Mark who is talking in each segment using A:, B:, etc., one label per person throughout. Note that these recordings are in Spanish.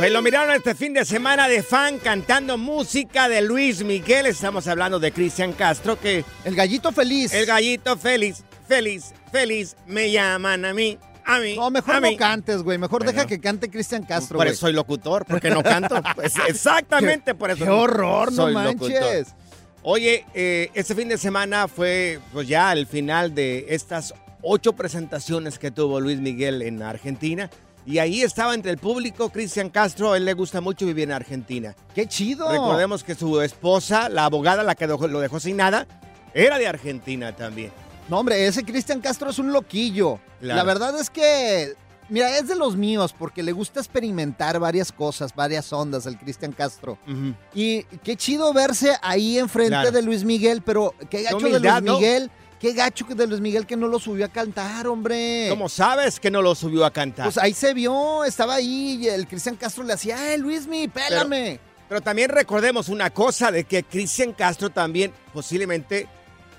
A: Pues lo miraron este fin de semana de fan cantando música de Luis Miguel. Estamos hablando de Cristian Castro, que
B: El gallito feliz.
A: el gallito feliz, feliz, feliz, me llaman a mí, a mí.
B: No, mejor
A: a
B: no
A: mí.
B: cantes, güey. Mejor
A: Bueno.
B: deja que cante Cristian Castro,
A: Por
B: güey.
A: eso soy locutor, porque no canto. Pues exactamente por eso.
B: Qué horror, no manches.
A: locutor. Oye, eh, este fin de semana fue pues ya el final de estas ocho presentaciones que tuvo Luis Miguel en Argentina. Y ahí estaba entre el público Cristian Castro. A él le gusta mucho vivir en Argentina.
B: Qué chido.
A: Recordemos que su esposa, la abogada, la que lo dejó sin nada, era de Argentina también.
B: No, hombre, ese Cristian Castro es un loquillo.
A: Claro.
B: La verdad es que, mira, es de los míos porque le gusta experimentar varias cosas, varias ondas, el Cristian Castro. Y qué chido verse ahí enfrente
A: Claro.
B: de Luis Miguel, pero qué gacho
A: humildad,
B: de Luis
A: ¿no?
B: Qué gacho que de Luis Miguel que no lo subió a cantar, hombre.
A: ¿Cómo sabes que no lo subió a cantar?
B: Pues ahí se vio, estaba ahí y el Cristian Castro le hacía, ¡ay, Luismi, pélame!
A: Pero también recordemos una cosa de que Cristian Castro también posiblemente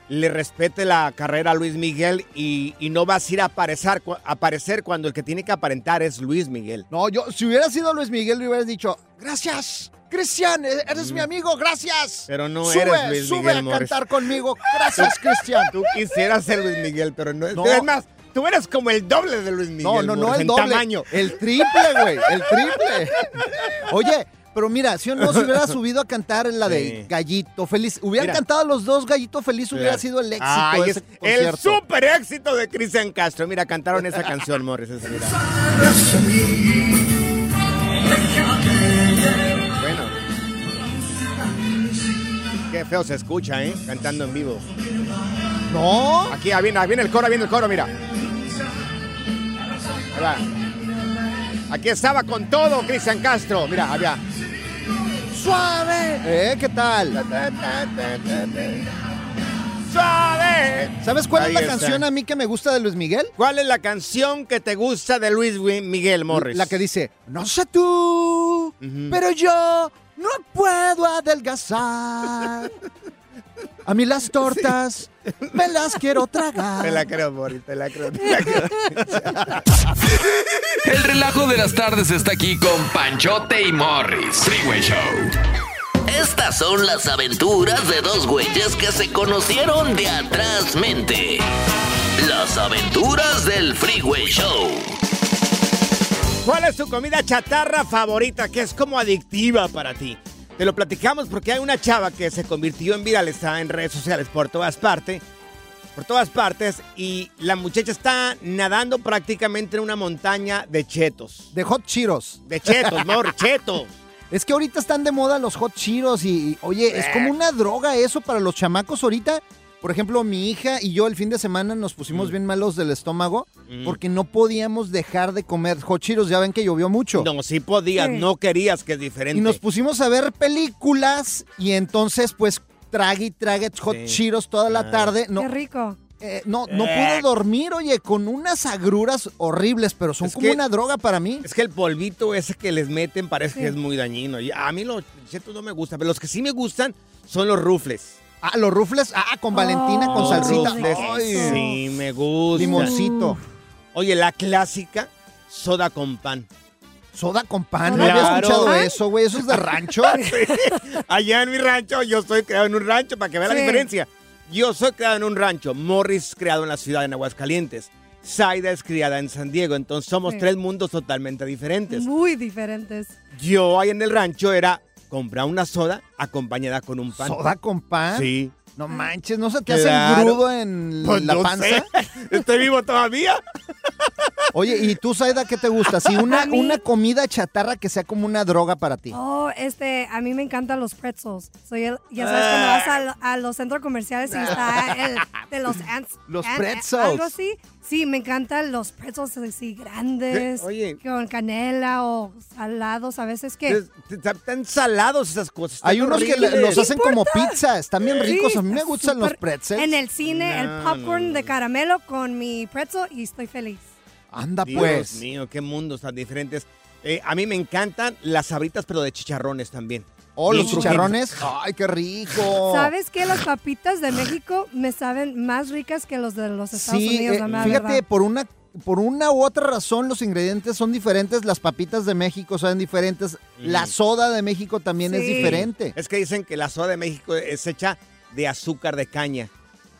A: le respete la carrera a Luis Miguel y, y no vas a ir a aparecer, a aparecer cuando el que tiene que aparentar es Luis Miguel.
B: No, yo, si hubiera sido Luis Miguel, le hubieras dicho, gracias, Cristian, e- eres mi amigo, gracias.
A: Pero no
B: sube,
A: eres Luis
B: sube
A: Miguel
B: a
A: Morris.
B: cantar conmigo, gracias, Cristian.
A: Tú quisieras ser Luis Miguel, pero no es.
B: No.
A: Es más, tú eres como el doble de Luis Miguel.
B: No, no, no,
A: Morris,
B: el
A: en
B: doble.
A: tamaño.
B: El triple, güey, el triple. Oye, pero mira, si o no se hubiera subido a cantar en la de
A: Sí.
B: Gallito Feliz, hubieran
A: Mira.
B: cantado los dos Gallito Feliz, hubiera sido el éxito
A: Ay,
B: de
A: es el super éxito de Cristian Castro. Mira, cantaron esa canción, Morris. esa, mira. Qué feo se escucha, ¿eh? Cantando en vivo.
B: No,
A: Aquí viene, viene el coro, viene el coro, mira. Ahí va. Aquí estaba con todo Cristian Castro. Mira, allá. Suave.
B: ¿eh? ¿Qué tal?
A: Suave.
B: ¿Sabes cuál
A: Ahí
B: es la
A: está.
B: canción a mí que me gusta de Luis Miguel?
A: ¿Cuál es la canción que te gusta de Luis Miguel Morris?
B: La que dice, no sé tú, pero yo no puedo adelgazar. A mí las tortas me las quiero tragar.
A: Te la creo, Morris, te la creo. te la creo.
C: El relajo de las tardes está aquí con Panchote y Morris. Freeway Show.
D: Estas son las aventuras de dos güeyes que se conocieron de atrás mente. Las aventuras del Freeway Show.
A: ¿Cuál es tu comida chatarra favorita que es como adictiva para ti? Te lo platicamos porque hay una chava que se convirtió en viral, está en redes sociales por todas partes, por todas partes, y la muchacha está nadando prácticamente en una montaña de chetos.
B: De Hot Cheetos.
A: De chetos, no, chetos.
B: Es que ahorita están de moda los hot Cheetos y, y, oye, es como una droga eso para los chamacos ahorita. Por ejemplo, mi hija y yo el fin de semana nos pusimos bien malos del estómago
A: Mm.
B: porque no podíamos dejar de comer hot Cheetos. Ya ven que llovió mucho.
A: No, sí podías,
E: Sí.
A: no querías, que es diferente.
B: Y nos pusimos a ver películas y entonces pues trague y trague hot
A: Sí.
B: Cheetos toda la
A: Ah.
B: tarde. No,
E: Qué rico.
B: eh, no, no
A: Eh.
B: pude dormir, oye, con unas agruras horribles, pero son
A: Es
B: como
A: que-
B: una droga para mí.
A: Es que el polvito ese que les meten parece
E: Sí.
A: que es muy dañino. Y a mí los chetos no me gustan, pero los que sí me gustan son los rufles.
B: Ah, los rufles, ah, con Valentina, con
E: Oh,
B: salsita. Ay,
A: sí, me gusta.
B: limoncito.
A: Oye, la clásica, soda con pan.
B: Soda con pan, no
E: Claro.
B: había escuchado
E: ¿Pan?
B: eso, güey. Eso es de rancho.
A: Allá en mi rancho, yo soy creado en un rancho, para que vea la diferencia. Yo soy creado en un rancho. Morris creado en la ciudad de Aguascalientes. Zaida es criada en San Diego. Entonces somos
E: Sí.
A: tres mundos totalmente diferentes.
E: Muy diferentes.
A: Yo ahí en el rancho era comprar una soda acompañada con un pan.
B: Soda con pan.
A: Sí.
B: No manches, ¿no se te hace
A: Claro.
B: grudo en
A: Pues
B: la
A: no
B: panza?
A: sé. Estoy vivo todavía.
B: Oye, ¿y tú, Saida, qué te gusta? Sí, una,
E: mí-
B: una comida chatarra que sea como una droga para ti.
E: Oh, este, a mí me encantan los pretzels. Soy el, ya sabes, cuando vas a, lo- a los centros comerciales y está el de los ants.
B: Los pretzels.
E: Algo así. Sí, me encantan los pretzels así grandes.
A: ¿Qué? Oye.
E: Con canela o salados a veces que...
A: Es- Están salados esas cosas.
B: Hay unos que los hacen como pizza, están bien ricos.
E: Sí,
B: a mí me gustan los pretzels.
E: En el cine, el popcorn
A: no,
E: de caramelo con mi pretzel y estoy feliz.
B: Anda
A: Dios
B: pues.
A: mío, qué mundos tan diferentes. Eh, a mí me encantan las sabritas, pero de chicharrones también.
B: Oh, los chicharrones. Ay, qué rico.
E: ¿Sabes qué? Las papitas de México me saben más ricas que los de los Estados
B: Sí,
E: Unidos,
B: eh,
E: la mera
B: fíjate,
E: verdad.
B: por una por una u otra razón los ingredientes son diferentes, las papitas de México son diferentes, la soda de México también es diferente.
A: Es que dicen que la soda de México es hecha de azúcar de caña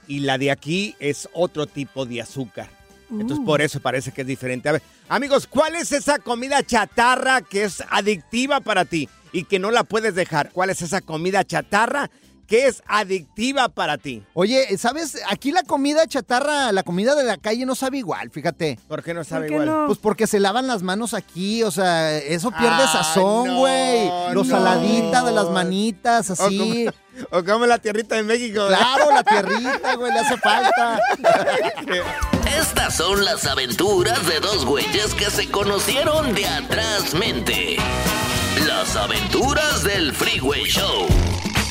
A: y la de aquí es otro tipo de azúcar. Entonces
E: Uh.
A: por eso parece que es diferente. A ver, amigos, ¿cuál es esa comida chatarra que es adictiva para ti y que no la puedes dejar? ¿Cuál es esa comida chatarra que es adictiva para ti?
B: Oye, ¿sabes? Aquí la comida chatarra, la comida de la calle no sabe igual, fíjate.
A: ¿Por qué no sabe
E: qué
A: igual?
E: no?
B: Pues porque se lavan las manos aquí, o sea, eso pierde
A: Ay,
B: sazón,
A: no,
B: güey. Los
A: no.
B: saladita de las manitas,
A: O
B: así.
A: como, o como la tierrita de México. ¿verdad?
B: Claro, la tierrita, güey, le hace falta.
D: Estas son las aventuras de dos güeyes que se conocieron de atrás mente. Las aventuras del Freeway Show.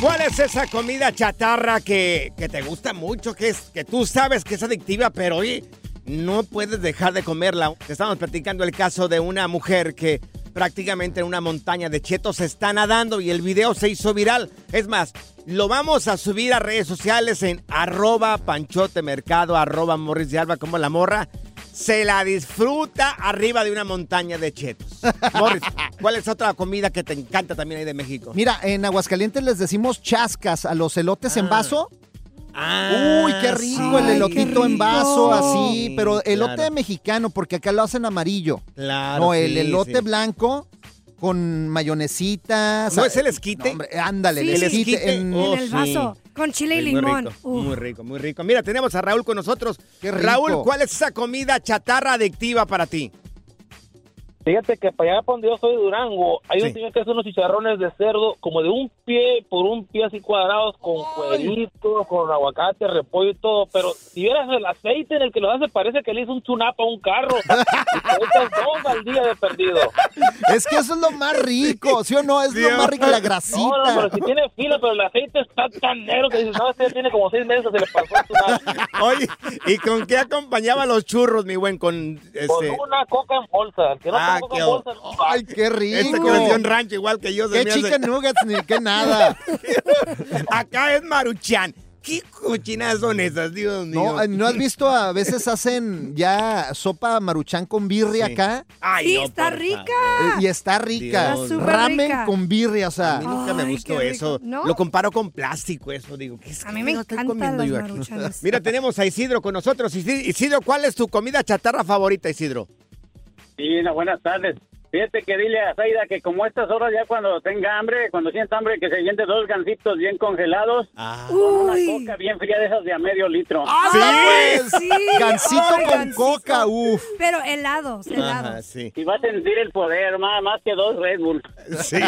A: ¿Cuál es esa comida chatarra que, que te gusta mucho, que, es, que tú sabes que es adictiva, pero oye, no puedes dejar de comerla? Te estamos platicando el caso de una mujer que prácticamente en una montaña de chetos está nadando y el video se hizo viral. Es más, lo vamos a subir a redes sociales en arroba panchotemercado, arroba morris de alba como la morra. Se la disfruta arriba de una montaña de chetos. Morris, ¿cuál es otra comida que te encanta también ahí de México?
B: Mira, en Aguascalientes les decimos chascas a los elotes en
A: Ah.
B: vaso.
A: Ah,
B: Uy, qué rico
A: sí.
B: el elotito en vaso, así,
A: Sí,
B: pero elote
A: claro.
B: mexicano, porque acá lo hacen amarillo.
A: Claro.
B: no, el
A: sí,
B: elote
A: sí.
B: blanco con mayonesita.
A: ¿No es el esquite?
B: No, hombre, ándale,
E: Sí.
B: el esquite.
A: esquite,
B: en-
A: oh,
E: en el
A: sí.
E: vaso, con chile y
A: muy
E: limón.
A: rico, muy rico, muy rico. Mira, tenemos a Raúl con nosotros.
B: Qué rico.
A: Raúl, ¿cuál es esa comida chatarra adictiva para ti?
F: Fíjate que para allá para donde yo soy de Durango, hay
A: Sí.
F: un señor que hace unos chicharrones de cerdo como de un pie por un pie así cuadrados con cueritos, con aguacate, repollo y todo, pero si vieras el aceite en el que lo hace parece que le hizo un chunapa a un carro. y dos al día de perdido.
B: Es que eso es lo más rico, ¿sí o no? Es lo más rico, la
F: No,
B: grasita.
F: no, pero si tiene fila, pero el aceite está tan negro que dices, no, este tiene como seis meses, se le pasó el chunapa.
A: Oye, ¿y con qué acompañaba los churros, mi buen? Con
F: Con
A: este.
F: una coca en bolsa. Que no
A: Ah,
F: coca
A: qué
F: bolsa.
B: Ay, qué rico.
A: Este que nació en rancho, igual que yo.
B: Qué
A: me hace-
B: chicken nuggets ni qué nada.
A: Acá es maruchan. ¿Qué cochinadas son esas, Dios mío?
B: No, ¿no has visto? A veces hacen ya sopa maruchan con birria
A: Sí.
B: acá.
A: Ay,
E: Sí,
A: no,
E: está rica.
B: eh, Y está rica.
A: Dios.
E: Está súper
B: Ramen
E: rica.
B: con birria, o sea.
A: A mí nunca me gustó eso.
E: ¿No?
A: Lo comparo con plástico, eso. Digo, ¿qué es
E: A mí me
A: comiendo
E: las
A: yo aquí?
E: maruchanes.
A: Mira, tenemos a Isidro con nosotros. Isi- Isidro, ¿cuál es tu comida chatarra favorita, Isidro?
F: Sí, buenas tardes.
G: Fíjate que dile a Zaida que como a estas horas ya cuando tenga hambre, cuando sienta hambre, que se siente dos gancitos bien congelados con una coca bien fría de esas de a medio litro.
B: ¡Sí! pues,
E: Sí.
B: Gansito
E: Ay,
B: con coca, uf.
E: Pero helados, helados.
A: sí.
G: Y va a sentir el poder, más, más que dos Red Bull.
A: Sí.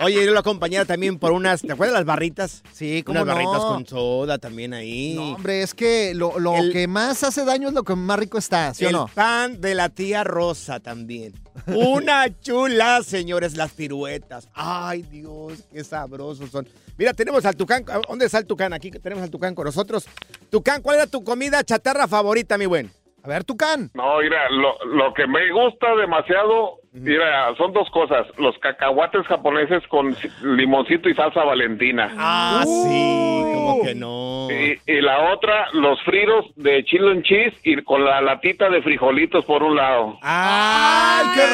A: Oye, yo lo acompañaba también por unas, ¿te acuerdas las barritas?
B: Sí, cómo
A: Unas
B: no.
A: barritas con soda también ahí.
B: No, hombre, es que lo, lo
A: El-
B: que más hace daño es lo que más rico está, ¿sí o
A: el
B: no?
A: pan de la tía Rosa también. Una chula, señores, las piruetas. Ay, Dios, qué sabrosos son. Mira, tenemos al Tucán. ¿Dónde está el Tucán? Aquí tenemos al Tucán con nosotros. Tucán, ¿cuál era tu comida chatarra favorita, mi buen?
B: A ver, Tucán.
H: No, mira, lo, lo que me gusta demasiado, mira, son dos cosas. Los cacahuates japoneses con ci- limoncito y salsa valentina.
A: Ah, sí, como que no.
H: Y, y la otra, los fritos de chile en cheese y con la latita de frijolitos por un lado.
B: ¡Ay, qué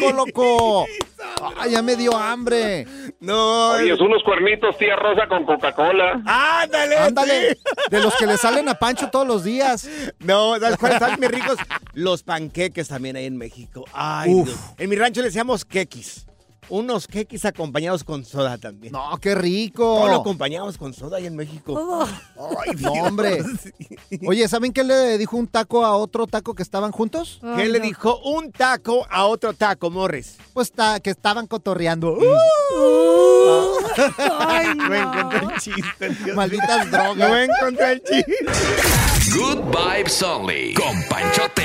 B: rico, loco! ¡Ay, ya me dio hambre!
A: No.
H: Oye, unos cuernitos tía Rosa con Coca-Cola.
A: ¡Ándale!
B: Ándale, de los que le salen a Pancho todos los días.
A: No, ¿sabes cuáles están mis ricos? Los panqueques también hay en México. Ay,
B: Uf.
A: Dios. En mi rancho le decíamos quequis. Unos quequis acompañados con soda también.
B: No, qué rico.
A: Todo lo acompañamos con soda ahí en México. Ay,
B: No, hombre. Oye, ¿saben qué le dijo un taco a otro taco que estaban juntos?
A: ¿Qué le dijo un taco a otro taco, Morris?
B: Pues ta- que estaban cotorreando.
E: Ay,
A: No
E: no.
A: encontré el chiste, Dios
B: Malditas drogas.
A: No encontré el chiste.
C: Good Vibes Only. Con Panchote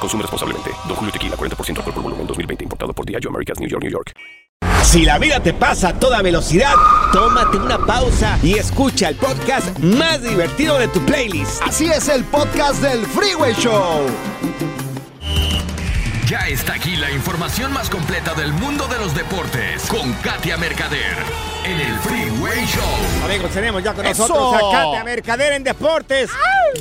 I: Consume responsablemente. Don Julio Tequila, 40% alcohol por volumen, 2020. Importado por Diageo Americas, New York, New York.
A: Si la vida te pasa a toda velocidad, tómate una pausa y escucha el podcast más divertido de tu playlist.
B: Así es el podcast del Freeway Show.
C: Ya está aquí la información más completa del mundo de los deportes con Katia Mercader en el Freeway Show.
A: Amigos, tenemos ya con
C: ¡Eso!
A: nosotros a Katia Mercader en Deportes.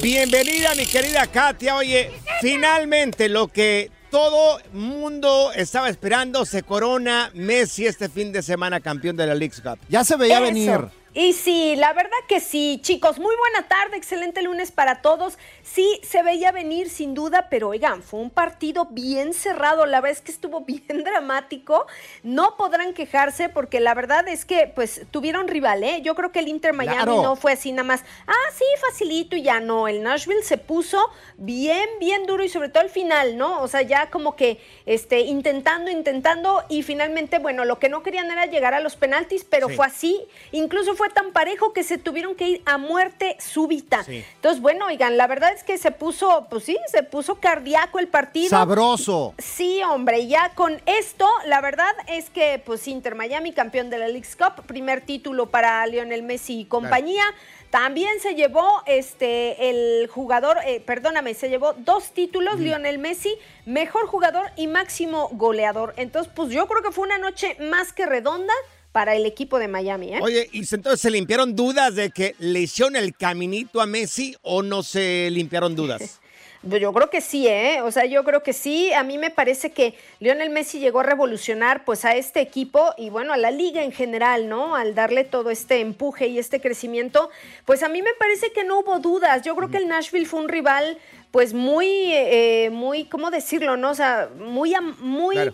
A: Bienvenida, mi querida Katia. Oye, finalmente lo que todo mundo estaba esperando se corona Messi este fin de semana campeón de la League Cup.
B: Ya se veía
J: Eso.
B: venir.
J: Y sí, la verdad que sí, chicos, muy buena tarde, excelente lunes para todos. Sí, se veía venir sin duda, pero oigan, fue un partido bien cerrado, la verdad es que estuvo bien dramático. No podrán quejarse porque la verdad es que pues tuvieron rival, ¿eh? Yo creo que el Inter Miami
K: Claro.
J: no fue así nada más, ah, sí, facilito y ya no, el Nashville se puso bien, bien duro y sobre todo al final, ¿no? O sea, ya como que este, intentando, intentando y finalmente, bueno, lo que no querían era llegar a los penaltis, pero
K: Sí.
J: fue así, incluso fue tan parejo que se tuvieron que ir a muerte súbita. Entonces, bueno, oigan, la verdad es que se puso, pues sí, se puso cardíaco el partido.
B: Sabroso.
J: Sí, hombre, ya con esto, la verdad es que, pues, Inter Miami, campeón de la League's Cup, primer título para Lionel Messi y compañía. También se llevó este el jugador, eh, perdóname, se llevó dos títulos, Lionel Messi, mejor jugador y máximo goleador. Entonces, pues yo creo que fue una noche más que redonda para el equipo de Miami, ¿eh?
A: Oye, ¿y entonces se limpiaron dudas de que le hicieron el caminito a Messi o no se limpiaron dudas?
J: Pues Yo creo que sí, ¿eh? O sea, yo creo que sí. A mí me parece que Lionel Messi llegó a revolucionar pues a este equipo y bueno, a la liga en general, ¿no? Al darle todo este empuje y este crecimiento, pues a mí me parece que no hubo dudas. Yo creo que el Nashville fue un rival pues muy, eh, muy, ¿cómo decirlo, no? O sea, muy, muy...
A: Claro.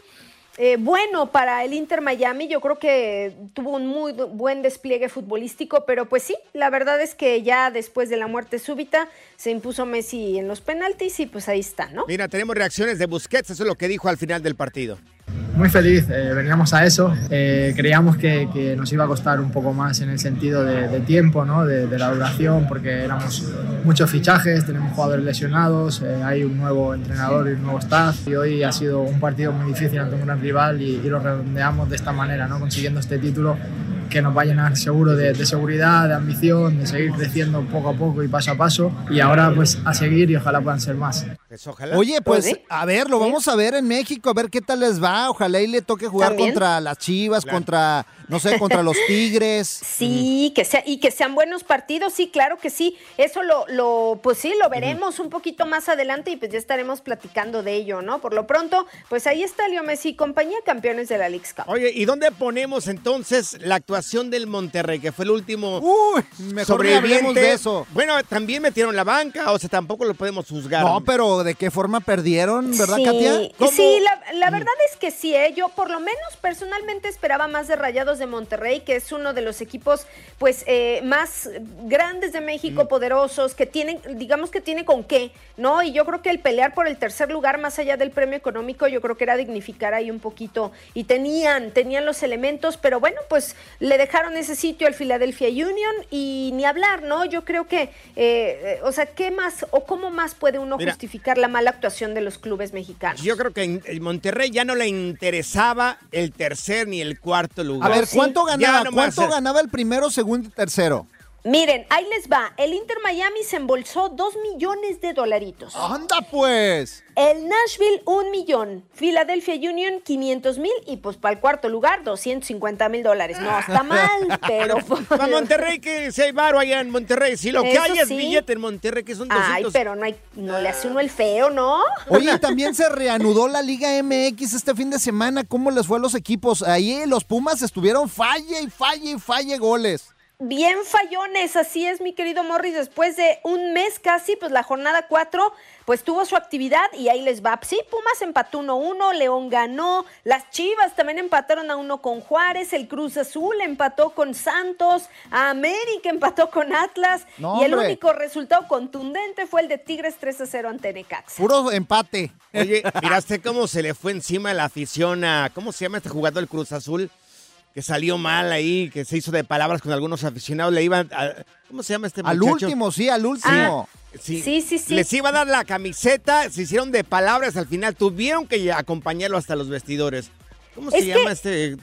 J: Eh, bueno para el Inter Miami, yo creo que tuvo un muy buen despliegue futbolístico, pero pues sí, la verdad es que ya después de la muerte súbita se impuso Messi en los penaltis y pues ahí está, ¿no?
A: Mira, tenemos reacciones de Busquets, eso es lo que dijo al final del partido.
K: Muy feliz, eh, veníamos a eso. Eh, creíamos que, que nos iba a costar un poco más en el sentido de, de tiempo, ¿no? de, de la duración, porque éramos muchos fichajes, tenemos jugadores lesionados, eh, hay un nuevo entrenador y un nuevo staff. Y hoy ha sido un partido muy difícil ante un gran rival y, y lo redondeamos de esta manera, ¿no? consiguiendo este título que nos va a llenar seguro de, de seguridad, de ambición, de seguir creciendo poco a poco y paso a paso. Y ahora pues a seguir y ojalá puedan ser más.
B: Oye, pues a ver, lo vamos a ver en México, a ver qué tal les va. Ojalá y le toque jugar
J: También.
B: contra las Chivas, contra, no sé, contra los Tigres.
J: Sí, que sea, y que sean buenos partidos, sí, claro que sí. Eso lo, lo pues sí, lo veremos un poquito más adelante y pues ya estaremos platicando de ello, ¿no? Por lo pronto, pues ahí está Leo Messi y compañía, campeones de la Leagues Cup.
A: Oye, ¿y dónde ponemos entonces la actuación del Monterrey, que fue el último
B: mejor ni hablemos de eso.
A: Bueno, también metieron la banca, o sea, tampoco lo podemos juzgar.
B: No, pero ¿de qué forma perdieron, verdad,
J: sí,
B: Katia?
J: Sí, la, la verdad es que sí, ¿eh? yo por lo menos personalmente esperaba más de Rayados de Monterrey, que es uno de los equipos pues eh, más grandes de México, poderosos, que tienen, digamos que tiene con qué, ¿no? Y yo creo que el pelear por el tercer lugar, más allá del premio económico, yo creo que era dignificar ahí un poquito. Y tenían, tenían los elementos, pero bueno, pues le dejaron ese sitio al Philadelphia Union y ni hablar, ¿no? Yo creo que, eh, eh, o sea, ¿qué más o cómo más puede uno
A: Mira.
J: justificar la mala actuación de los clubes mexicanos?
A: Yo creo que en Monterrey ya no le interesaba el tercer ni el cuarto
B: A
A: lugar.
B: ver, ¿cuánto ganaba? ¿Cuánto ganaba el primero, segundo y tercero?
J: Miren, ahí les va. El Inter Miami se embolsó dos millones de dolaritos.
B: ¡Anda pues!
J: El Nashville, un millón. Philadelphia Union, 500 mil. Y pues para el cuarto lugar, 250 mil dólares. No está mal, pero...
A: Para Monterrey, que si hay varo allá en Monterrey. Si lo que
J: Eso
A: hay es
J: sí.
A: billete en Monterrey, que son 200.
J: Ay, pero no, hay, no le hace uno el feo, ¿no?
B: Oye, también se reanudó la Liga MX este fin de semana. ¿Cómo les fue a los equipos? Ahí los Pumas estuvieron falle y falle y falle goles.
J: Bien fallones, así es mi querido Morris, después de un mes casi, pues la jornada 4, pues tuvo su actividad y ahí les va. Sí, Pumas empató 1-1, León ganó, las Chivas también empataron a 1 con Juárez, el Cruz Azul empató con Santos, América empató con Atlas
B: No,
J: y el
B: hombre.
J: único resultado contundente fue el de Tigres 3-0 ante Necaxa.
B: Puro empate.
A: Oye, ¿miraste cómo se le fue encima la afición a. ¿Cómo se llama este jugador del Cruz Azul? Que salió mal ahí, que se hizo de palabras con algunos aficionados. Le iban. a- ¿Cómo se llama este
B: Al
A: muchacho?
B: último, sí, al último.
A: Sí,
J: Sí, sí, sí.
A: Les iba a dar la camiseta, se hicieron de palabras al final. Tuvieron que acompañarlo hasta los vestidores. ¿Cómo se
J: que-
A: llama este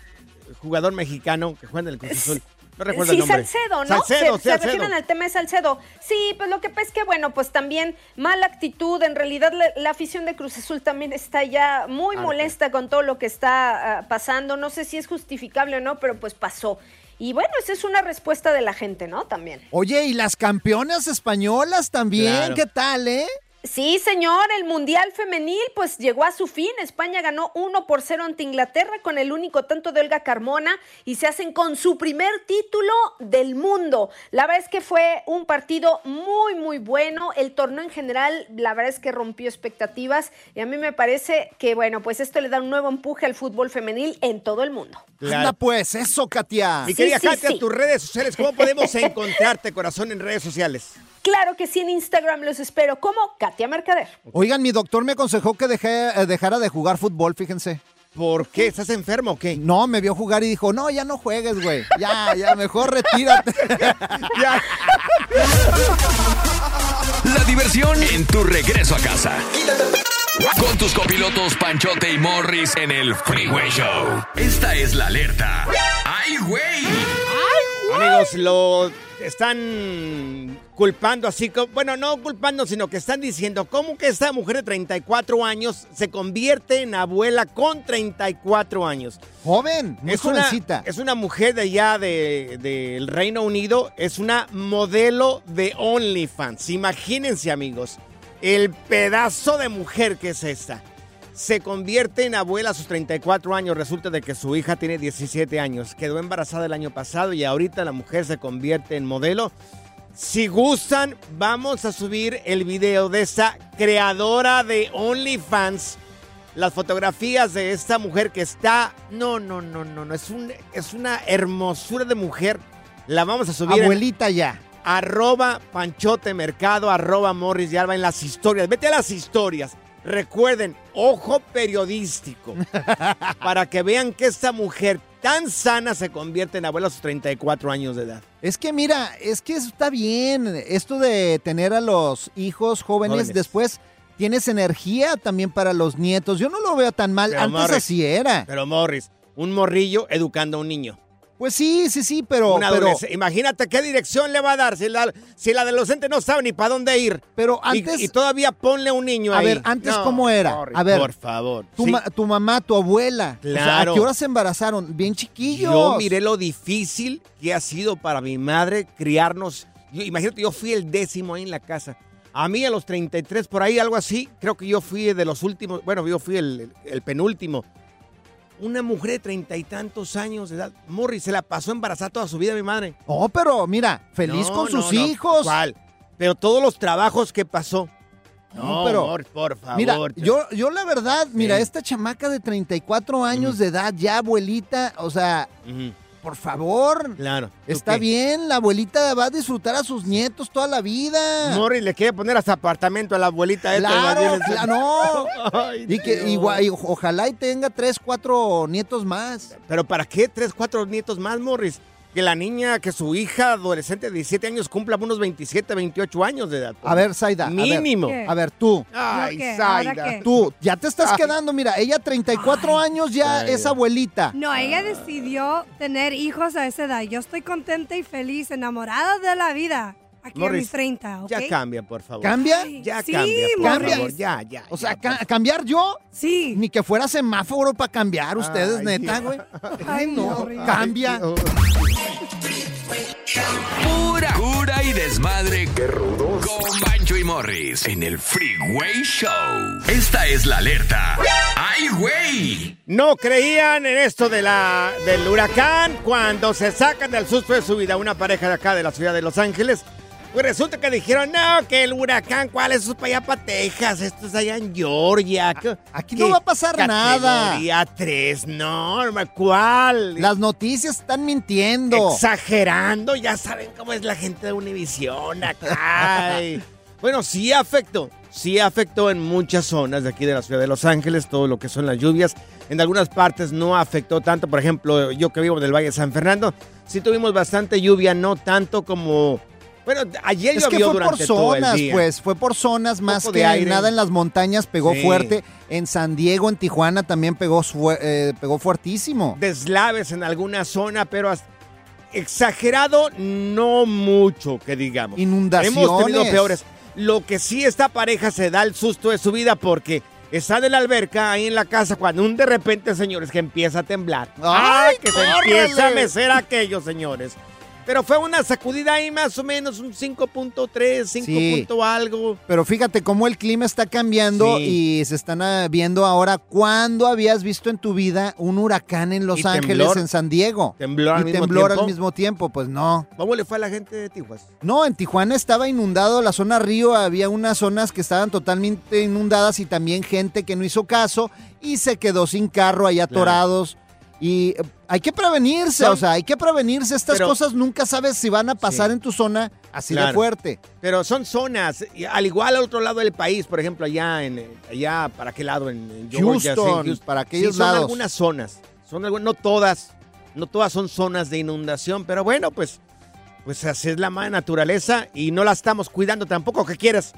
A: jugador mexicano que juega en el Cruz Azul? No recuerdo
J: sí,
A: el nombre.
J: Salcedo, ¿no?
A: Salcedo,
J: se, se
A: Salcedo.
J: refieren al tema de Salcedo. Sí, pues lo que pasa es que, bueno, pues también mala actitud. En realidad, la, la afición de Cruz Azul también está ya muy
A: Ah,
J: molesta con todo lo que está ah, pasando. No sé si es justificable o no, pero pues pasó. Y bueno, esa es una respuesta de la gente, ¿no? También.
B: Oye, ¿y las campeonas españolas también?
A: Claro.
B: ¿Qué tal, eh?
J: Sí, señor, el Mundial Femenil pues llegó a su fin. España ganó 1 por 0 ante Inglaterra con el único tanto de Olga Carmona y se hacen con su primer título del mundo. La verdad es que fue un partido muy, muy bueno. El torneo en general, la verdad es que rompió expectativas y a mí me parece que, bueno, pues esto le da un nuevo empuje al fútbol femenil en todo el mundo.
B: Anda pues, eso, Katia.
A: Mi querida
J: sí,
A: Katia,
J: sí.
A: tus redes sociales, ¿cómo podemos encontrarte, corazón, en redes sociales?
J: Claro que sí, en Instagram los espero como Katia Mercader.
B: Oigan, mi doctor me aconsejó que dejé- eh, dejara de jugar fútbol, fíjense.
A: ¿Por qué? ¿Estás enfermo o qué?
B: No, me vio jugar y dijo, no, ya no juegues, güey. Ya, ya, mejor retírate.
A: ya.
C: La diversión en tu regreso a casa. Con tus copilotos Panchote y Morris en el Freeway Show. Esta es la alerta. ¡Ay, güey!
A: Amigos, lo están culpando así, bueno, no culpando, sino que están diciendo cómo que esta mujer de 34 años se convierte en abuela con 34 años.
B: Joven, muy
A: es una,
B: jovencita.
A: es una mujer de allá de- del Reino Unido, es una modelo de OnlyFans. Imagínense, amigos. El pedazo de mujer que es esta. Se convierte en abuela a sus 34 años. Resulta de que su hija tiene 17 años. Quedó embarazada el año pasado y ahorita la mujer se convierte en modelo. Si gustan, vamos a subir el video de esta creadora de OnlyFans. Las fotografías de esta mujer que está. No, no, no, no, no. Es, un, es una hermosura de mujer. La vamos a subir. en-
B: Abuelita ya.
A: arroba Panchote Mercado, arroba Morris y Alba en las historias. Vete a las historias. Recuerden, ojo periodístico. para que vean que esta mujer tan sana se convierte en abuela a sus 34 años de edad.
B: Es que mira, es que está bien. Esto de tener a los hijos jóvenes,
A: Jóvenes.
B: después tienes energía también para los nietos. Yo no lo veo tan mal.
A: Pero,
B: Antes
A: Morris,
B: así era.
A: Pero Morris, un morrillo educando a un niño.
B: Pues sí, sí, sí, pero.
A: Imagínate qué dirección le va a dar si, la- si el adolescente no sabe ni para dónde ir.
B: Pero antes-
A: Y, todavía ponle un niño
B: A
A: ahí.
B: ver, antes
A: No,
B: cómo era. A ver,
A: Por favor.
B: tu,
A: Sí.
B: ma- tu mamá, tu abuela. o sea,
A: Claro.
B: ¿A qué hora se embarazaron? Bien chiquillos.
A: Yo miré lo difícil que ha sido para mi madre criarnos. Yo- imagínate, yo fui el décimo ahí en la casa. A mí a los 33, por ahí, algo así, creo que yo fui de los últimos, bueno, yo fui el penúltimo. Una mujer de treinta y tantos años de edad, Morris, se la pasó embarazada toda su vida mi madre.
B: No, pero mira, feliz
A: No,
B: con
A: no,
B: sus
A: no,
B: hijos.
A: ¿cuál? Pero todos los trabajos que pasó.
B: No, pero-
A: Morris, por favor.
B: Mira, yo, yo la verdad, mira,
A: Sí.
B: esta chamaca de 34 años de edad, ya abuelita, o sea,
A: Ujú,
B: por favor,
A: Claro. ¿tú
B: está
A: qué?
B: bien, la abuelita va a disfrutar a sus nietos toda la vida.
A: Morris le quiere poner hasta apartamento a la abuelita.
B: Claro, no.
A: Ay,
B: Y que igual, y ojalá y tenga tres, cuatro nietos más.
A: ¿Pero para qué tres, cuatro nietos más, Morris? Que la niña, que su hija adolescente de 17 años cumpla unos 27, 28 años de edad.
B: A ver, Zaida. a ver,
A: Mínimo.
B: A ver, tú.
A: Ay.
B: Tú, ya te estás
A: Ay.
B: quedando, mira, ella 34 años ya es abuelita.
E: No, ella decidió tener hijos a esa edad. Yo estoy contenta y feliz, enamorada de la vida. Aquí a
A: Morris,
E: mis 30, ¿ok?
A: Ya cambia, por favor.
B: ¿Cambia?
A: Ya
E: Sí,
A: cambia, por
B: Morris.
A: favor. Ya, ya.
B: O sea,
A: ya,
B: ca- ¿cambiar yo?
E: Sí.
B: Ni que fuera semáforo para cambiar ustedes,
A: Ay,
B: neta, güey.
E: Ay,
B: no,
E: Morris.
B: cambia.
C: Pura cura y desmadre. Qué rudos. Con Bancho y Morris en el Freeway Show. Esta es la alerta. ¡Ay, güey!
A: No creían en esto de la, del huracán cuando se sacan del susto de su vida una pareja de acá de la ciudad de Los Ángeles. Pues resulta que dijeron, no, que el huracán, ¿cuál es eso para allá para Texas? Esto es allá en Georgia.
B: Aquí no va a pasar nada.
A: Categoría 3, no, ¿cuál?
B: Las noticias están mintiendo.
A: Exagerando, ya saben cómo es la gente de Univisión acá. Bueno, sí afectó, sí afectó en muchas zonas de aquí de la ciudad de Los Ángeles, todo lo que son las lluvias. En algunas partes no afectó tanto, por ejemplo, yo que vivo en el Valle de San Fernando, sí tuvimos bastante lluvia, no tanto como... Bueno, ayer
B: Es que fue por
A: durante
B: zonas, pues, fue por zonas más que
A: de aire.
B: nada en las montañas pegó
A: Sí.
B: fuerte. En San Diego, en Tijuana también pegó, eh, pegó fuertísimo.
A: Deslaves en alguna zona, pero exagerado no mucho, que digamos.
B: Inundaciones.
A: Hemos tenido peores. Lo que sí esta pareja se da el susto de su vida porque está en la alberca ahí en la casa cuando un de repente, señores, que empieza a temblar.
B: ¡Ay,
A: que se empieza a mecer aquello, señores. Pero fue una sacudida ahí más o menos, un 5.3, 5
B: Sí.
A: punto algo.
B: Pero fíjate cómo el clima está cambiando
A: Sí.
B: y se están ah, viendo ahora cuándo habías visto en tu vida un huracán en Los Ángeles,
A: temblor.
B: en San Diego.
A: Temblor al
B: y
A: mismo
B: temblor
A: tiempo.
B: al mismo tiempo, pues no.
A: ¿Cómo le fue a la gente de Tijuas?
B: No, en Tijuana estaba inundado la zona río, había unas zonas que estaban totalmente inundadas y también gente que no hizo caso y se quedó sin carro allá
A: Claro.
B: Y eh, hay que prevenirse, o sea, hay que prevenirse. Estas
A: Pero-
B: cosas nunca sabes si van a pasar
A: Sí.
B: en tu zona así de fuerte.
A: Pero son zonas, al igual al otro lado del país, por ejemplo, allá en allá para qué lado en, en Georgia, sí,
B: Houston, para aquellos
A: Sí, son
B: lados.
A: algunas zonas, son no todas, no todas son zonas de inundación, pero bueno, pues pues así es la madre naturaleza y no la estamos cuidando tampoco, ¿qué quieres?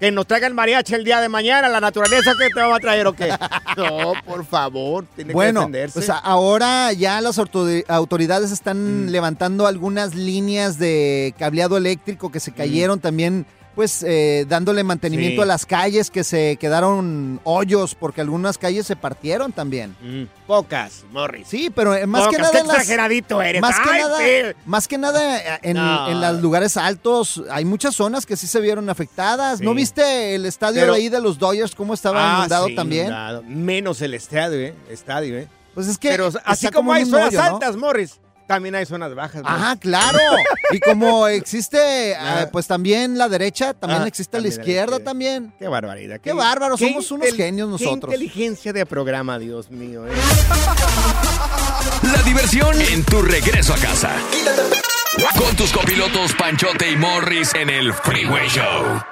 A: Que nos traiga el mariachi el día de mañana, la naturaleza que te va a traer o qué? No, por favor, tiene que
B: Bueno,
A: defenderse.
B: pues ahora ya las autori- autoridades están
A: Mm.
B: levantando algunas líneas de cableado eléctrico que se cayeron también pues eh, dándole mantenimiento
A: Sí.
B: a las calles que se quedaron hoyos porque algunas calles se partieron también.
A: Mm, pocas, Morris.
B: Sí, pero eh, más que nada
A: qué
B: en las-
A: exageradito eres.
B: Más que
A: Ay,
B: nada,
A: sí.
B: más que nada en,
A: No.
B: en los lugares altos hay muchas zonas que sí se vieron afectadas. ¿No viste el estadio
A: Pero-
B: de ahí de los Dodgers cómo estaba
A: Ah,
B: inundado también?
A: inundado. Menos el estadio, ¿eh? Estadio, ¿eh?
B: Pues es que
A: Pero así como hay zonas altas, Morris, también hay zonas bajas. Morris.
B: Ajá, claro. Y como existe, eh, pues también la derecha, también
A: Ah,
B: existe la
A: también la
B: izquierda también.
A: Qué barbaridad.
B: Qué bárbaro,
A: qué
B: somos unos genios
A: Qué
B: nosotros.
A: inteligencia de programa, Dios mío. ¿eh?
C: La diversión en tu regreso a casa. Con tus copilotos Panchote y Morris en el Freeway Show.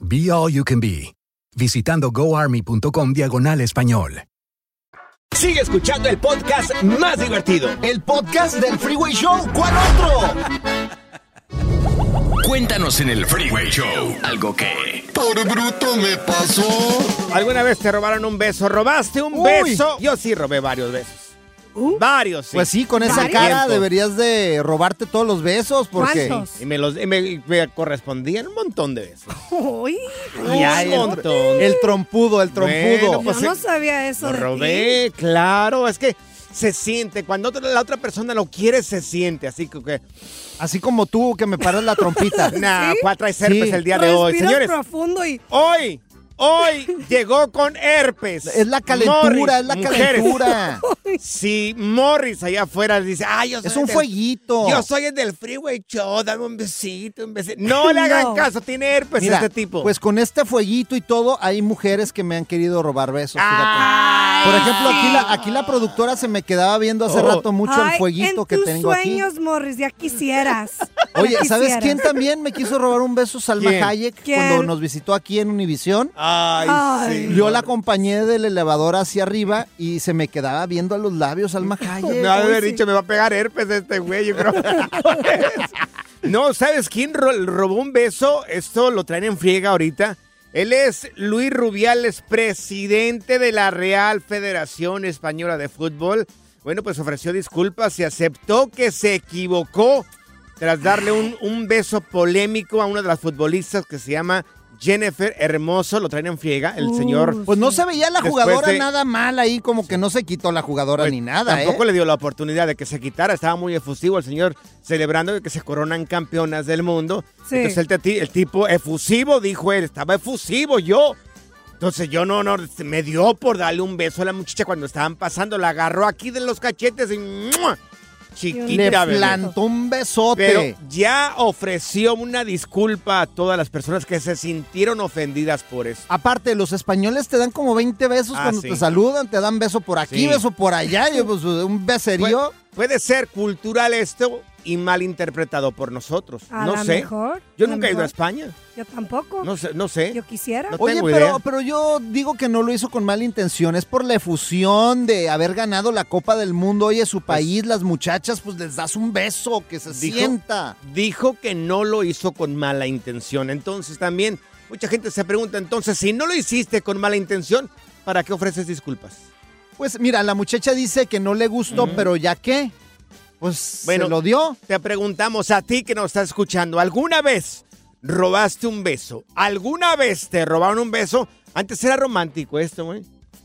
L: Be All You Can Be, visitando goarmy.com diagonal español.
A: Sigue escuchando el podcast más divertido.
B: El podcast del Freeway Show. ¿Cuál otro?
C: Cuéntanos en el Freeway Show algo que...
A: Por bruto me pasó. ¿Alguna vez te robaron un beso? ¿Robaste un
B: Uy.
A: beso? Yo sí robé varios besos. Varios, sí.
B: Pues sí, con esa
A: ¿Varios?
B: cara deberías de robarte todos los besos porque...
A: Y me, los, y me, y me correspondían un montón de besos.
E: Uy,
B: Y hay el,
A: montón.
B: el trompudo, el trompudo.
A: Bueno, pues
E: yo no sabía eso
A: Lo
E: de
A: robé, claro. Es que se siente. Cuando la otra persona lo quiere, se siente. Así que.
B: Así como tú, que me paras la trompita.
A: Nah,
E: ¿Sí?
A: ¿cuál trae herpes
B: Sí.
A: el día de hoy?
E: Respiras
A: Señores,
E: profundo y...
A: hoy, hoy llegó con herpes.
B: Es la calentura, es la
A: mujeres.
B: calentura.
A: Si Morris allá afuera dice, ay, yo soy
B: Es un
A: del-
B: fueguito.
A: Yo soy el del Freeway Show, dame un besito, un besito. No le hagan
B: No.
A: caso, tiene herpes
B: Mira,
A: este tipo.
B: Pues con este fueguito y todo, hay mujeres que me han querido robar besos. Por ejemplo, aquí la, aquí la productora se me quedaba viendo hace
A: Oh.
B: rato mucho el fueguito
E: en
B: que
E: tus
B: tengo aquí.
E: sueños, Morris, ya quisieras.
B: Oye,
E: Ya
B: ¿sabes
E: quisieras.
B: quién también me quiso robar un beso? Salma
A: ¿Quién?
B: Hayek,
E: ¿Quién?
B: cuando nos visitó aquí en Univisión.
A: Ay,
E: Ay.
A: sí.
B: Yo la acompañé del elevador hacia arriba y se me quedaba viendo a los labios Salma Hayek.
A: Me va a haber
B: Uy, sí.
A: dicho, me va a pegar herpes este güey, yo creo. no, ¿sabes quién ro- robó un beso? Esto lo traen en friega ahorita. Él es Luis Rubiales, presidente de la Real Federación Española de Fútbol. Bueno, pues ofreció disculpas y aceptó que se equivocó tras darle un, un beso polémico a una de las futbolistas que se llama Jennifer Hermoso. Lo traen en friega, el señor.
B: Pues no se veía la jugadora
A: de-
B: nada mal ahí, como que no se quitó la jugadora
A: Pues,
B: ni nada,
A: Tampoco
B: ¿eh?
A: le dio la oportunidad de que se quitara. Estaba muy efusivo el señor celebrando que se coronan campeonas del mundo.
E: Sí.
A: Entonces el, el tipo efusivo, dijo él, estaba efusivo yo. Entonces yo no, no, me dio por darle un beso a la muchacha cuando estaban pasando. La agarró aquí de los cachetes y ¡mua!
B: Le
A: chiquita. bebé.
B: plantó un besote.
A: Pero ya ofreció una disculpa a todas las personas que se sintieron ofendidas por eso.
B: Aparte, los españoles te dan como 20 besos
A: Ah,
B: cuando
A: sí.
B: te saludan, te dan beso por aquí,
A: Sí.
B: beso por allá, y pues un beserío.
A: Puede ser cultural esto y mal interpretado por nosotros.
E: A
A: no
E: la
A: sé.
E: mejor,
A: Yo nunca he ido a. España.
E: Yo tampoco.
A: No sé, no sé.
E: Yo quisiera.
A: No
B: Oye,
A: tengo
B: pero,
A: idea.
B: pero yo digo que no lo hizo con mala intención, es por la efusión de haber ganado la Copa del Mundo. Oye, su país, las muchachas, pues les das un beso, que se
A: Dijo-
B: sienta.
A: Dijo que no lo hizo con mala intención. Entonces también mucha gente se pregunta, entonces, si no lo hiciste con mala intención, ¿para qué ofreces disculpas?
B: Pues mira, la muchacha dice que no le gustó, pero ya qué. Pues
A: Bueno,
B: se lo dio.
A: Te preguntamos a ti que nos estás escuchando, ¿alguna vez robaste un beso? ¿Alguna vez te robaron un beso? Antes era romántico esto, güey.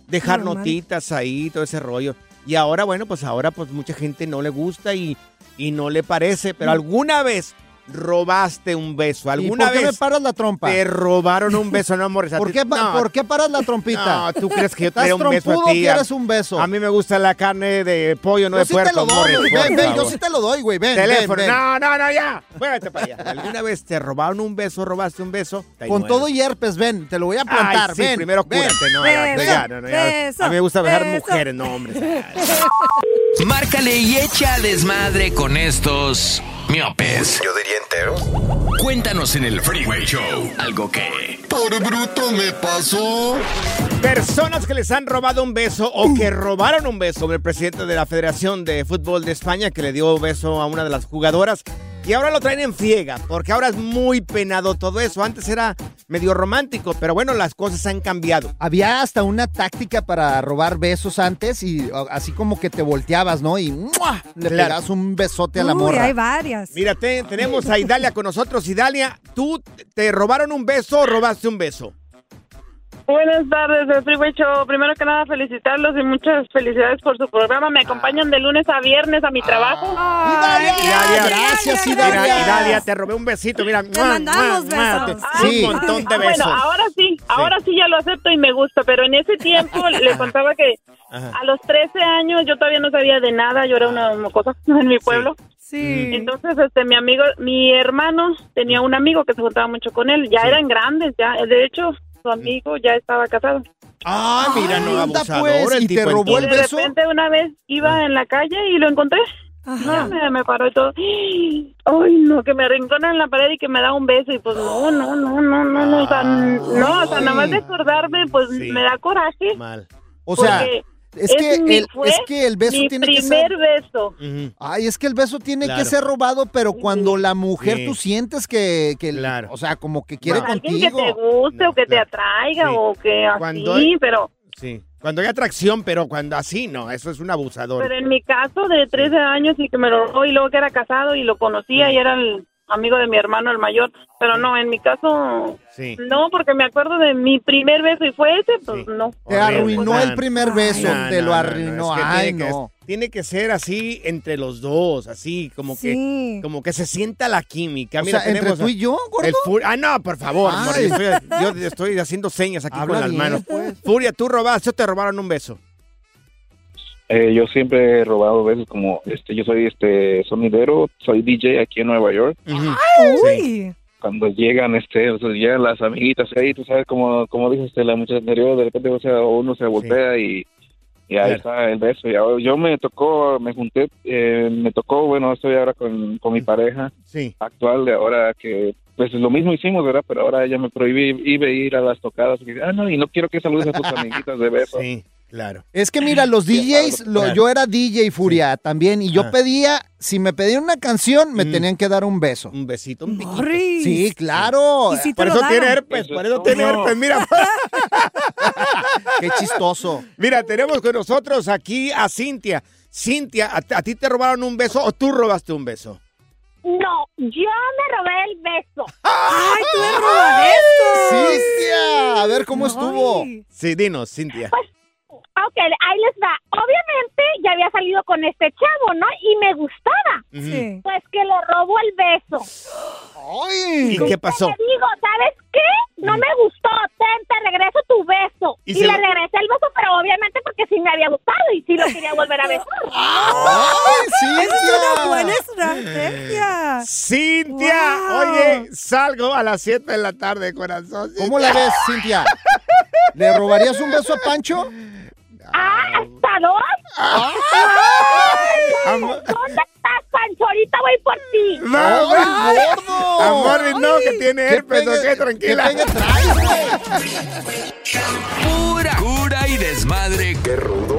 A: Dejar notitas ahí, todo ese rollo. Y ahora, bueno, pues ahora pues mucha gente no le gusta y, y no le parece. Pero alguna vez robaste un beso.
B: ¿Y
A: ¿Alguna
B: por qué me
A: vez
B: paras la trompa?
A: te robaron un beso? No, amores. a
B: ¿Por qué, pa-
A: no,
B: ¿Por qué paras la trompita?
A: No, ¿tú crees que yo te
B: ¿Estás
A: daría un beso a ti?
B: quieres un beso?
A: A mí me gusta la carne de pollo, no
B: yo
A: de
B: sí
A: puerco.
B: te lo doy, Ven, ven, yo sí te lo doy, güey. Ven,
A: Teléfono.
B: ven, ven.
A: No, no, no, ya. Muévete para allá. ¿Alguna vez te robaron un beso, robaste un beso? Te
B: Con
A: muero.
B: todo y herpes, ven, te lo voy a plantar,
A: Ay, sí,
B: ven.
A: primero
B: ven.
A: cúrate. No, ya,
E: Beso,
A: ya, no, no, ya.
E: beso,
A: A mí me gusta besar mujeres, no hombres.
C: Márcale y echa desmadre con estos miopes.
M: Yo diría entero.
C: Cuéntanos en el Freeway Show algo que...
M: Por bruto me pasó.
A: Personas que les han robado un beso o que robaron un beso. El presidente de la Federación de Fútbol de España que le dio beso a una de las jugadoras. Y ahora lo traen en friega, porque ahora es muy penado todo eso. Antes era medio romántico, pero bueno, las cosas han cambiado.
B: Había hasta una táctica para robar besos antes y así como que te volteabas, ¿no? Y ¡mua! le
A: Claro.
B: pegas un besote a la
E: Uy,
B: morra.
E: hay varias.
A: Mira, te- tenemos a Idalia con nosotros. Idalia, ¿tú te robaron un beso o robaste un beso?
N: Buenas tardes, el Freeway Show. Primero que nada, felicitarlos y muchas felicidades por su programa. Me acompañan de lunes a viernes a mi trabajo.
B: Idalia, gracias, Idalia.
A: Mira, Idalia, te robé un besito. Mira,
E: Te mandamos besos.
B: Sí.
A: Un montón de
N: Ah. Bueno, ahora sí, ahora sí ya lo acepto y me gusta, pero en ese tiempo le contaba que
A: Ajá.
N: a los 13 años yo todavía no sabía de nada, yo era una mocosa en mi pueblo.
E: Sí.
N: Entonces, este, mi amigo, mi hermano tenía un amigo que se juntaba mucho con él, ya eran grandes, ya, de hecho, su amigo ya estaba casado.
A: Ah, mira, no,
B: anda,
A: abusador
B: pues,
A: el
B: ¿y te
A: tipo
B: robó el
N: de
B: beso? Ah.
N: repente una vez iba en la calle y lo encontré. No, me, me paró y todo. Ay, no, que me arrincona en la pared y que me da un beso. Y pues no, no, no, no, no, no. O sea, no, o sea, nada más de acordarme, pues
A: Sí.
N: me da coraje.
A: Mal.
B: O sea,
N: porque
B: es que,
N: mi-
B: el,
N: fue
B: es que el beso
N: mi
B: tiene que
N: primer
B: ser...
N: beso.
A: Ujú.
B: Ay, es que el beso tiene
A: Claro.
B: que ser robado, pero cuando la mujer
A: Sí.
B: tú sientes que, que
A: Claro.
B: o sea, como que quiere
N: Alguien
B: contigo.
N: que te guste o que te
A: claro.
N: atraiga
A: Sí.
N: o que así,
A: Cuando hay-
N: pero...
A: Sí. Cuando hay atracción, pero cuando así, no, eso es un abusador.
N: Pero en mi caso de 13 años y que me lo robó y luego que era casado y lo conocía y era el amigo de mi hermano el mayor, pero no, en mi caso
A: Sí.
N: no, porque me acuerdo de mi primer beso y fue ese, pues no.
B: Te arruinó el primer beso,
A: No,
B: te
A: no,
B: lo
A: no, no,
B: arruinó.
A: es que
B: Ay,
A: tiene que-
B: no.
A: tiene que ser así entre los dos, así como
E: Sí.
A: que como que se sienta la química.
B: O
A: Mira,
B: sea, entre tú y yo, gordo.
A: el ah, no, por favor, amor, yo, estoy, yo estoy haciendo señas aquí
B: Habla
A: con las
B: bien,
A: manos.
B: pues.
A: Furia, tú robaste o te robaron un beso.
O: Eh, yo siempre he robado veces como este yo soy este sonidero soy DJ aquí en Nueva York.
E: Uy.
O: cuando llegan este o sea, llegan las amiguitas ahí tú sabes como como dijo este, la muchacha anterior de repente o sea uno se voltea y y ahí está el beso. Y ahora yo me tocó me junté eh, me tocó bueno estoy ahora con, con mi pareja
A: Sí.
O: actual de ahora que pues lo mismo hicimos verdad pero ahora ella me prohibí iba a ir a las tocadas y, ah no y no quiero que saludes a tus amiguitas de beso
A: Sí, claro.
B: Es que mira, los DJs, lo-
A: Claro.
B: yo era DJ Furia también, y yo
A: Ah.
B: pedía, si me pedían una canción, me
A: Mm.
B: tenían que dar un beso.
A: Un besito, un piquito.
E: Morris.
B: Sí, claro.
E: ¿Y si
A: Por eso tiene herpes, por eso tiene herpes, mira.
B: Qué chistoso.
A: Mira, tenemos con nosotros aquí a Cintia. Cintia, ¿a, a ti te robaron un beso o tú robaste un beso?
P: No, yo me robé el beso.
E: ¡Ay, tú eres robadestos!
B: Cintia, a ver cómo estuvo.
A: Sí, dinos, Cintia.
P: Ok, ahí les va. Obviamente ya había salido con este chavo, ¿no? Y me gustaba.
E: Sí.
P: Pues que le robó el beso.
B: Ay.
A: ¿Y qué pasó?
P: Le digo, ¿sabes qué? No me gustó. Ten, te regreso tu beso.
A: ¿Y
P: le
A: lo-
P: regresé el beso, pero obviamente porque sí me había gustado y sí lo quería volver a besar.
B: ¡Ay,
E: Esa es una buena
B: Cintia!
E: estrategia.
A: Cintia,
E: Wow.
A: oye, salgo a las 7 de la tarde, corazón.
B: ¿Cómo la ves, Cintia? ¿Le robarías un beso a Pancho?
P: Ah, ¿hasta dos? ¿Dónde estás, Pancho? Ahorita voy por ti.
A: no,
B: ¡Ay,
A: güey.
B: gordo!
A: Amor, no, que tiene herpes,
B: pegue-
A: ok, tranquila.
B: ¿Qué traes, güey?
C: Pura cura y desmadre. ¡Qué rudos!